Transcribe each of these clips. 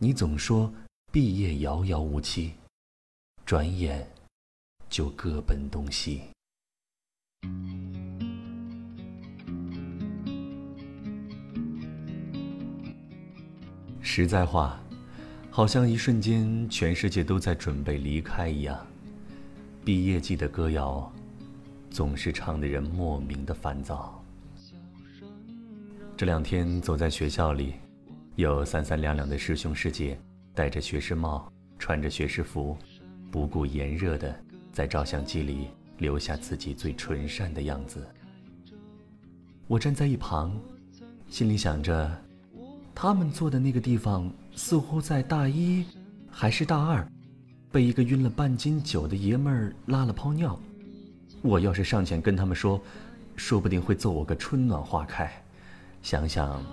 你总说毕业遥遥无期，转眼就各奔东西。实在话，好像一瞬间全世界都在准备离开一样。毕业季的歌谣，总是唱的人莫名的烦躁。这两天走在学校里，有三三两两的师兄师姐，戴着学士帽，穿着学士服，不顾炎热的，在照相机里留下自己最纯善的样子。我站在一旁，心里想着。他们坐的那个地方，似乎在大一，还是大二，被一个晕了半斤酒的爷们儿拉了泡尿。我要是上前跟他们说，说不定会揍我个春暖花开。想想，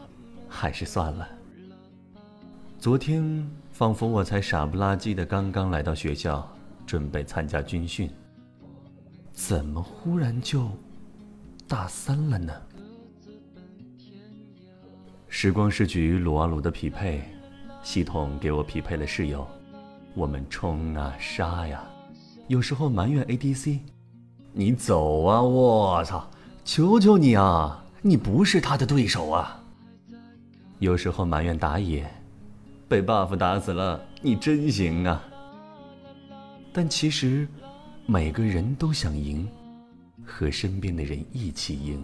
还是算了。昨天仿佛我才傻不拉几的刚刚来到学校，准备参加军训，怎么忽然就大三了呢？时光是局撸啊撸的匹配，系统给我匹配了室友，我们冲啊杀呀，有时候埋怨 ADC，你走啊，我操，求求你啊，你不是他的对手啊。有时候埋怨打野，被 buff 打死了，你真行啊。但其实，每个人都想赢，和身边的人一起赢。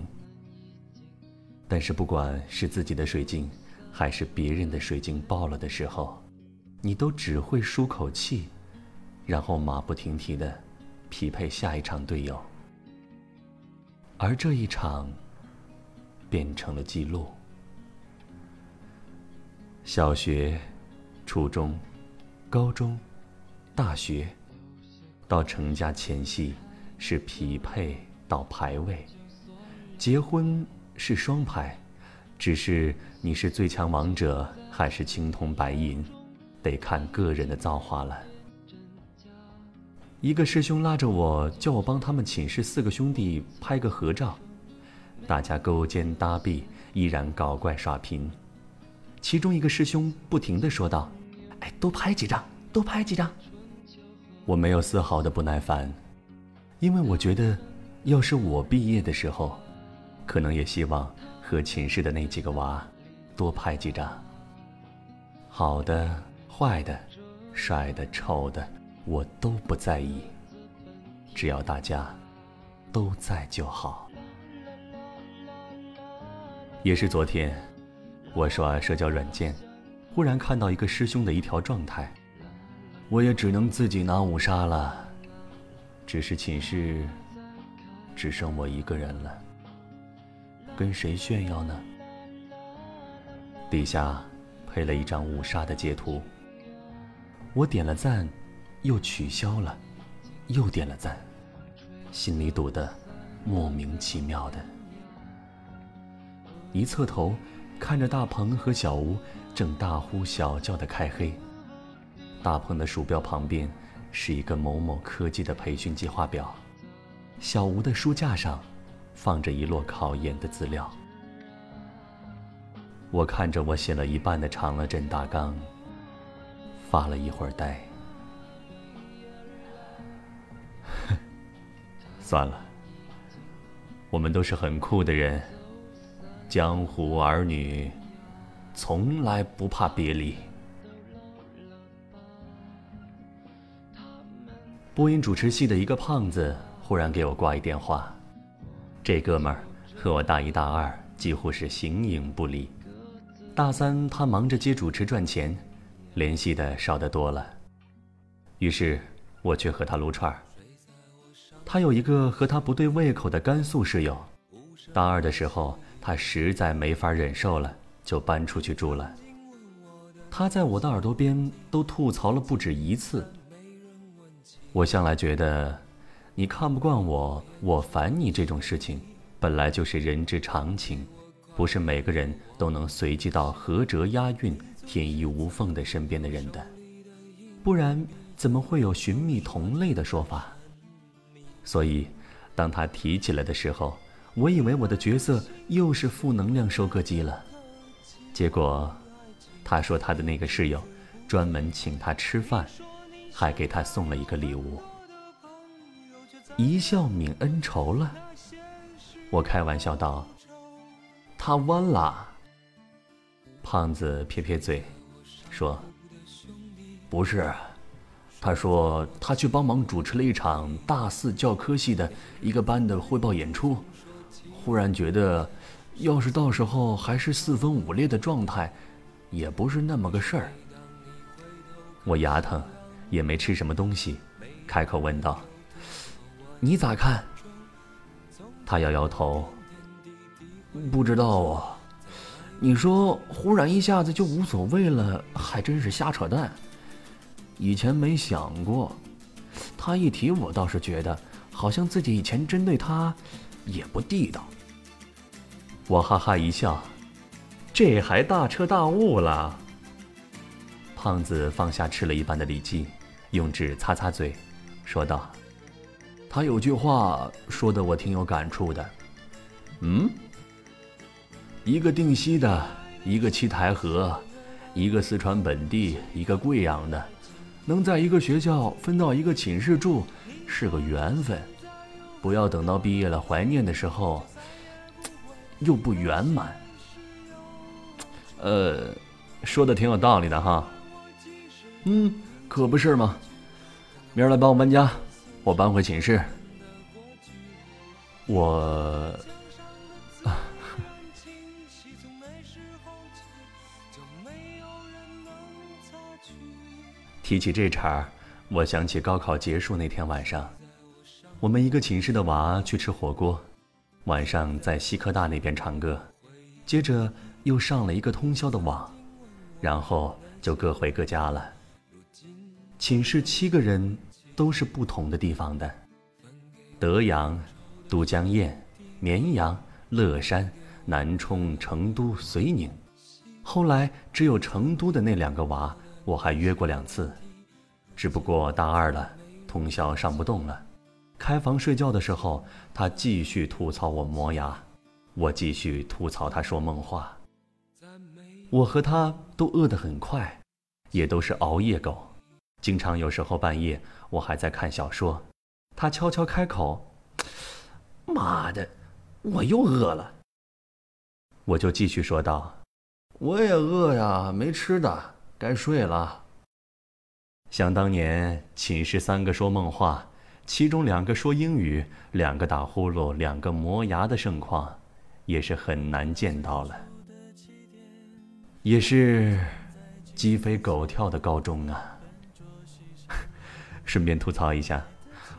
但是，不管是自己的水晶，还是别人的水晶爆了的时候，你都只会舒口气，然后马不停蹄的匹配下一场队友。而这一场，变成了记录。小学、初中、高中、大学，到成家前夕是匹配到排位，结婚。是双排，只是你是最强王者还是青铜白银，得看个人的造化了。一个师兄拉着我，叫我帮他们寝室四个兄弟拍个合照，大家勾肩搭臂，依然搞怪耍贫。其中一个师兄不停的说道：“哎，多拍几张，多拍几张。”我没有丝毫的不耐烦，因为我觉得，要是我毕业的时候。可能也希望和寝室的那几个娃多拍几张。好的、坏的、帅的、丑的，我都不在意，只要大家都在就好。也是昨天，我刷社交软件，忽然看到一个师兄的一条状态，我也只能自己拿五杀了，只是寝室只剩我一个人了。跟谁炫耀呢？底下配了一张五杀的截图，我点了赞，又取消了，又点了赞，心里堵得莫名其妙的。一侧头，看着大鹏和小吴正大呼小叫的开黑，大鹏的鼠标旁边是一个某某科技的培训计划表，小吴的书架上。放着一摞考研的资料，我看着我写了一半的长乐镇大纲，发了一会儿呆。算了，我们都是很酷的人，江湖儿女，从来不怕别离。播音主持系的一个胖子忽然给我挂一电话。这哥们儿和我大一、大二几乎是形影不离。大三他忙着接主持赚钱，联系的少得多了。于是我去和他撸串儿。他有一个和他不对胃口的甘肃室友。大二的时候，他实在没法忍受了，就搬出去住了。他在我的耳朵边都吐槽了不止一次。我向来觉得。你看不惯我，我烦你这种事情，本来就是人之常情，不是每个人都能随机到合辙押韵、天衣无缝的身边的人的，不然怎么会有寻觅同类的说法？所以，当他提起来的时候，我以为我的角色又是负能量收割机了。结果，他说他的那个室友，专门请他吃饭，还给他送了一个礼物。一笑泯恩仇了，我开玩笑道：“他弯了。”胖子撇撇嘴，说：“不是，他说他去帮忙主持了一场大四教科系的一个班的汇报演出，忽然觉得，要是到时候还是四分五裂的状态，也不是那么个事儿。”我牙疼，也没吃什么东西，开口问道：“你咋看？”他摇摇头：“不知道啊。”你说忽然一下子就无所谓了，还真是瞎扯淡。以前没想过，他一提我倒是觉得，好像自己以前针对他，也不地道。我哈哈一笑，这还大彻大悟了。胖子放下吃了一半的里脊，用纸擦擦嘴，说道：“他有句话说的我挺有感触的。”嗯。一个定西的，一个七台河，一个四川本地，一个贵阳的，能在一个学校分到一个寝室住，是个缘分。不要等到毕业了怀念的时候，又不圆满。呃，说的挺有道理的哈。嗯，可不是吗？明儿来帮我搬家，我搬回寝室。我。提起这茬儿，我想起高考结束那天晚上，我们一个寝室的娃去吃火锅，晚上在西科大那边唱歌，接着又上了一个通宵的网，然后就各回各家了。寝室七个人都是不同的地方的，德阳、都江堰、绵阳、乐山、南充、成都、遂宁，后来只有成都的那两个娃，我还约过两次。只不过大二了，通宵上不动了。开房睡觉的时候，他继续吐槽我磨牙，我继续吐槽他说梦话。我和他都饿得很快，也都是熬夜狗。经常有时候半夜我还在看小说，他悄悄开口：“妈的，我又饿了。”我就继续说道：“我也饿呀，没吃的，该睡了。”想当年，寝室三个说梦话，其中两个说英语，两个打呼噜，两个磨牙的盛况，也是很难见到了。也是鸡飞狗跳的高中啊。顺便吐槽一下，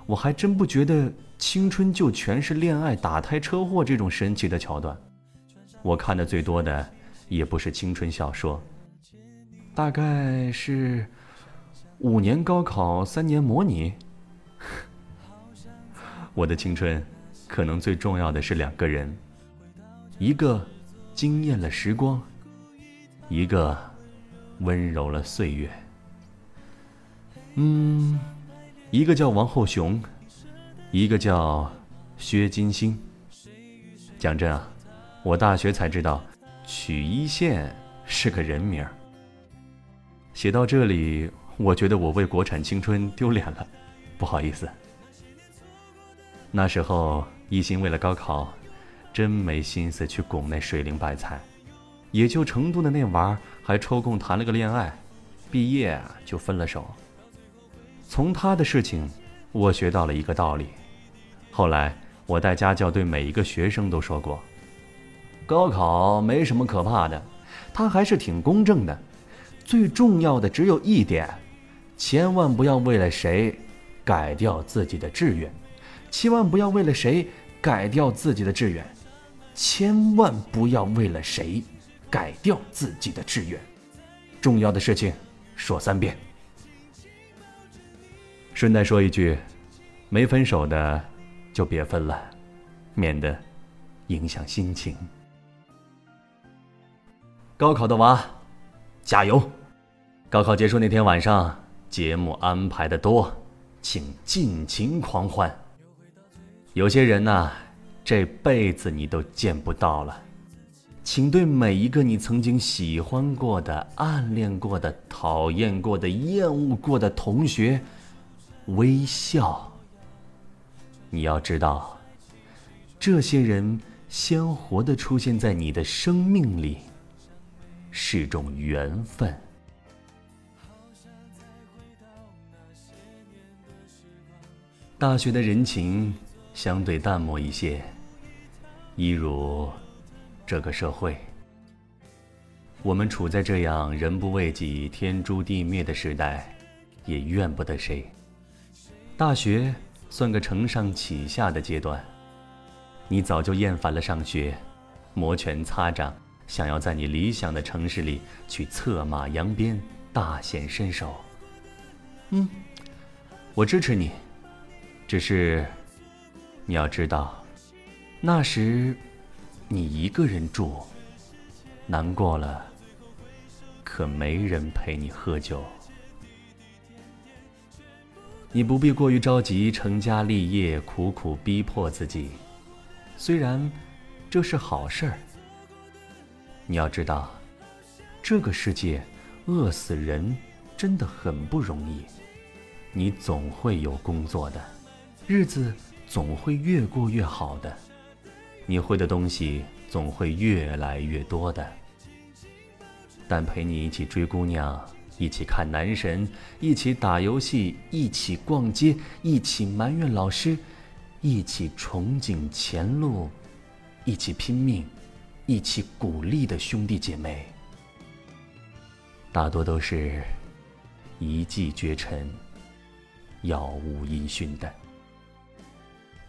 我还真不觉得青春就全是恋爱、打胎、车祸这种神奇的桥段。我看的最多的，也不是青春小说，大概是。五年高考，三年模拟。我的青春，可能最重要的是两个人，一个惊艳了时光，一个温柔了岁月。嗯，一个叫王后雄，一个叫薛金星。讲真啊，我大学才知道，曲一线是个人名儿。写到这里。我觉得我为国产青春丢脸了，不好意思。那时候一心为了高考，真没心思去拱那水灵白菜，也就成都的那娃儿还抽空谈了个恋爱，毕业就分了手。从他的事情，我学到了一个道理。后来我带家教对每一个学生都说过，高考没什么可怕的，他还是挺公正的。最重要的只有一点，千万不要为了谁改掉自己的志愿，千万不要为了谁改掉自己的志愿，千万不要为了谁改掉自己的志愿。重要的事情说三遍。顺带说一句，没分手的就别分了，免得影响心情。高考的娃。加油！高考结束那天晚上，节目安排的多，请尽情狂欢。有些人呐，这辈子你都见不到了，请对每一个你曾经喜欢过的、暗恋过的、讨厌过的、厌恶过的同学微笑。你要知道，这些人鲜活的出现在你的生命里，是种缘分。大学的人情相对淡漠一些，一如。这个社会，我们处在这样人不为己、天诛地灭的时代，也怨不得谁。大学算个承上启下的阶段，你早就厌烦了上学，摩拳擦掌，想要在你理想的城市里去策马扬鞭、大显身手。嗯，我支持你，只是你要知道，那时。你一个人住，难过了，可没人陪你喝酒。你不必过于着急成家立业，苦苦逼迫自己，虽然这是好事儿。你要知道，这个世界饿死人真的很不容易。你总会有工作的，日子总会越过越好的。你会的东西总会越来越多的，但陪你一起追姑娘，一起看男神，一起打游戏，一起逛街，一起埋怨老师，一起憧憬前路，一起拼命，一起鼓励的兄弟姐妹，大多都是一骑绝尘、杳无音讯的。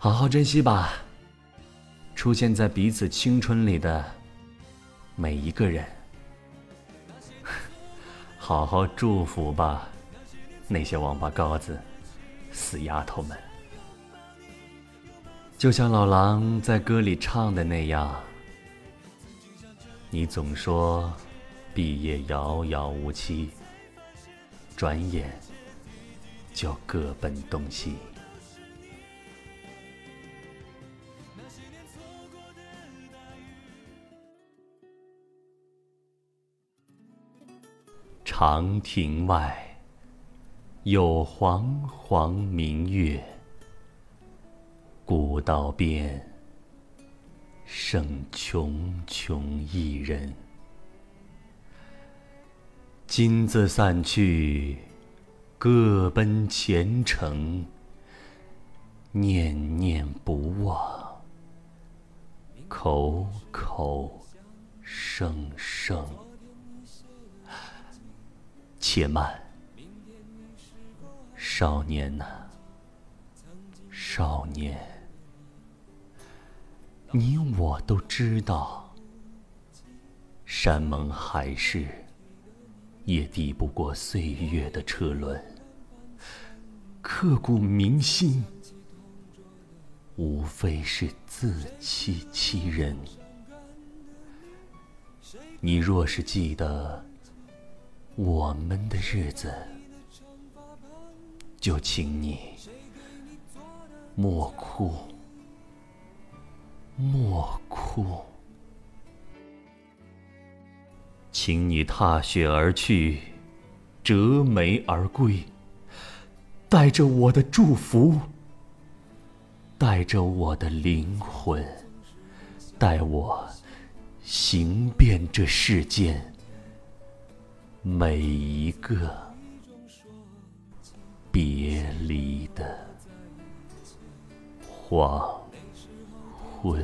好好珍惜吧。出现在彼此青春里的每一个人，好好祝福吧，那些王八羔子、死丫头们。就像老狼在歌里唱的那样，你总说毕业遥遥无期，转眼就各奔东西。长亭外，有煌煌明月。古道边，剩茕茕一人。金子散去，各奔前程。念念不忘，口口声声。且慢，少年呐，少年，你我都知道，山盟海誓也抵不过岁月的车轮，刻骨铭心，无非是自欺欺人。你若是记得。我们的日子，就请你莫哭，莫哭，请你踏雪而去，折梅而归，带着我的祝福，带着我的灵魂，带我行遍这世间。每一个别离的黄昏。